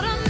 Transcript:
what I'm